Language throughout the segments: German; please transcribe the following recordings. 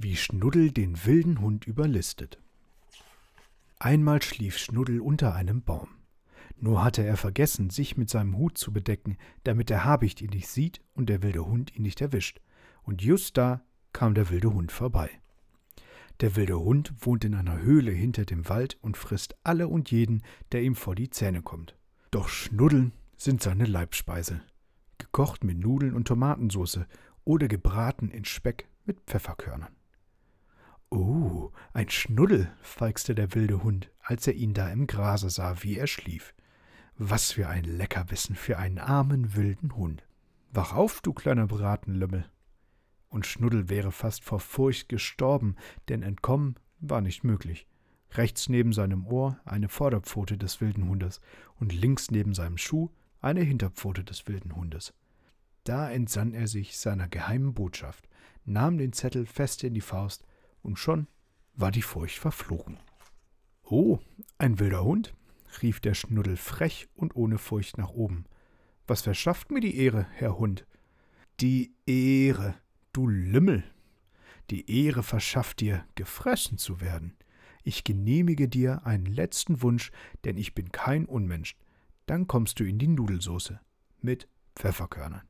Wie Schnuddel den wilden Hund überlistet. Einmal schlief Schnuddel unter einem Baum. Nur hatte er vergessen, sich mit seinem Hut zu bedecken, damit der Habicht ihn nicht sieht und der wilde Hund ihn nicht erwischt. Und just da kam der wilde Hund vorbei. Der wilde Hund wohnt in einer Höhle hinter dem Wald und frisst alle und jeden, der ihm vor die Zähne kommt. Doch Schnuddeln sind seine Leibspeise. Gekocht mit Nudeln und Tomatensauce oder gebraten in Speck mit Pfefferkörnern. Oh, ein Schnuddel, feixte der wilde Hund, als er ihn da im Grase sah, wie er schlief. Was für ein Leckerbissen für einen armen wilden Hund. Wach auf, du kleiner Bratenlümmel. Und Schnuddel wäre fast vor Furcht gestorben, denn entkommen war nicht möglich. Rechts neben seinem Ohr eine Vorderpfote des wilden Hundes und links neben seinem Schuh eine Hinterpfote des wilden Hundes. Da entsann er sich seiner geheimen Botschaft, nahm den Zettel fest in die Faust und schon war die Furcht verflogen. Oh, ein wilder Hund, rief der Schnuddel frech und ohne Furcht nach oben. Was verschafft mir die Ehre, Herr Hund? Die Ehre, du Lümmel. Die Ehre verschafft dir, gefressen zu werden. Ich genehmige dir einen letzten Wunsch, denn ich bin kein Unmensch. Dann kommst du in die Nudelsoße mit Pfefferkörnern.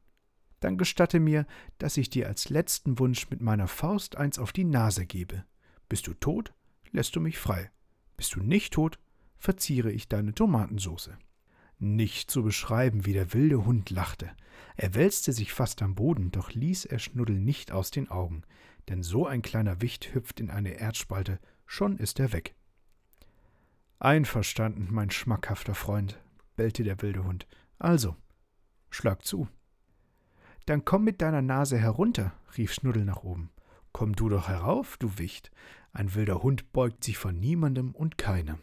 Dann gestatte mir, dass ich dir als letzten Wunsch mit meiner Faust eins auf die Nase gebe. Bist du tot, lässt du mich frei. Bist du nicht tot, verziere ich deine Tomatensoße. Nicht zu beschreiben, wie der wilde Hund lachte. Er wälzte sich fast am Boden, doch ließ er Schnuddel nicht aus den Augen, denn so ein kleiner Wicht hüpft in eine Erdspalte, schon ist er weg. Einverstanden, mein schmackhafter Freund, bellte der wilde Hund. Also, schlag zu. Dann komm mit deiner Nase herunter, rief Schnuddel nach oben. Komm du doch herauf, du Wicht. Ein wilder Hund beugt sich vor niemandem und keinem.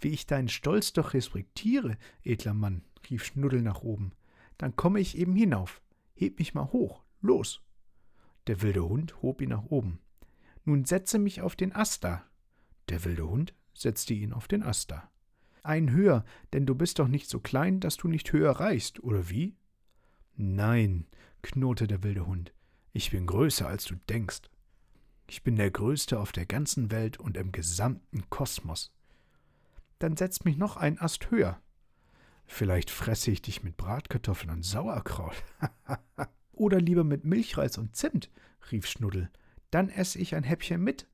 Wie ich deinen Stolz doch respektiere, edler Mann, rief Schnuddel nach oben. Dann komme ich eben hinauf. Heb mich mal hoch. Los. Der wilde Hund hob ihn nach oben. Nun setze mich auf den Ast da. Der wilde Hund setzte ihn auf den Ast da. Ein höher, denn du bist doch nicht so klein, dass du nicht höher reichst, oder wie? Nein, knurrte der wilde Hund. Ich bin größer, als du denkst. Ich bin der Größte auf der ganzen Welt und im gesamten Kosmos dann setz mich noch einen Ast höher. Vielleicht fresse ich dich mit Bratkartoffeln und Sauerkraut. Oder lieber mit Milchreis und Zimt, rief Schnuddel. Dann esse ich ein Häppchen mit.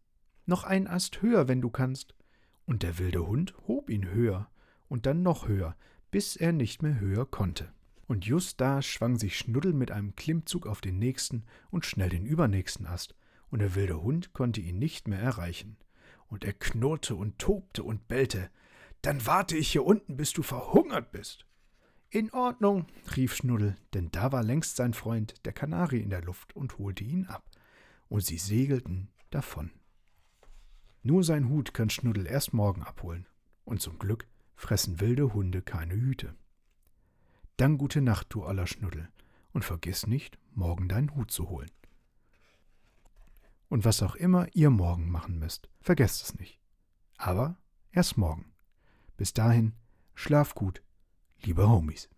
Noch einen Ast höher, wenn du kannst. Und der wilde Hund hob ihn höher und dann noch höher, bis er nicht mehr höher konnte. Und just da schwang sich Schnuddel mit einem Klimmzug auf den nächsten und schnell den übernächsten Ast, und der wilde Hund konnte ihn nicht mehr erreichen. Und er knurrte und tobte und bellte, dann warte ich hier unten, bis du verhungert bist. In Ordnung, rief Schnuddel, denn da war längst sein Freund, der Kanari, in der Luft und holte ihn ab. Und sie segelten davon. Nur sein Hut kann Schnuddel erst morgen abholen. Und zum Glück fressen wilde Hunde keine Hüte. Dann gute Nacht, du aller Schnuddel, und vergiss nicht, morgen deinen Hut zu holen. Und was auch immer ihr morgen machen müsst, vergesst es nicht. Aber erst morgen. Bis dahin, schlaf gut, liebe Homies.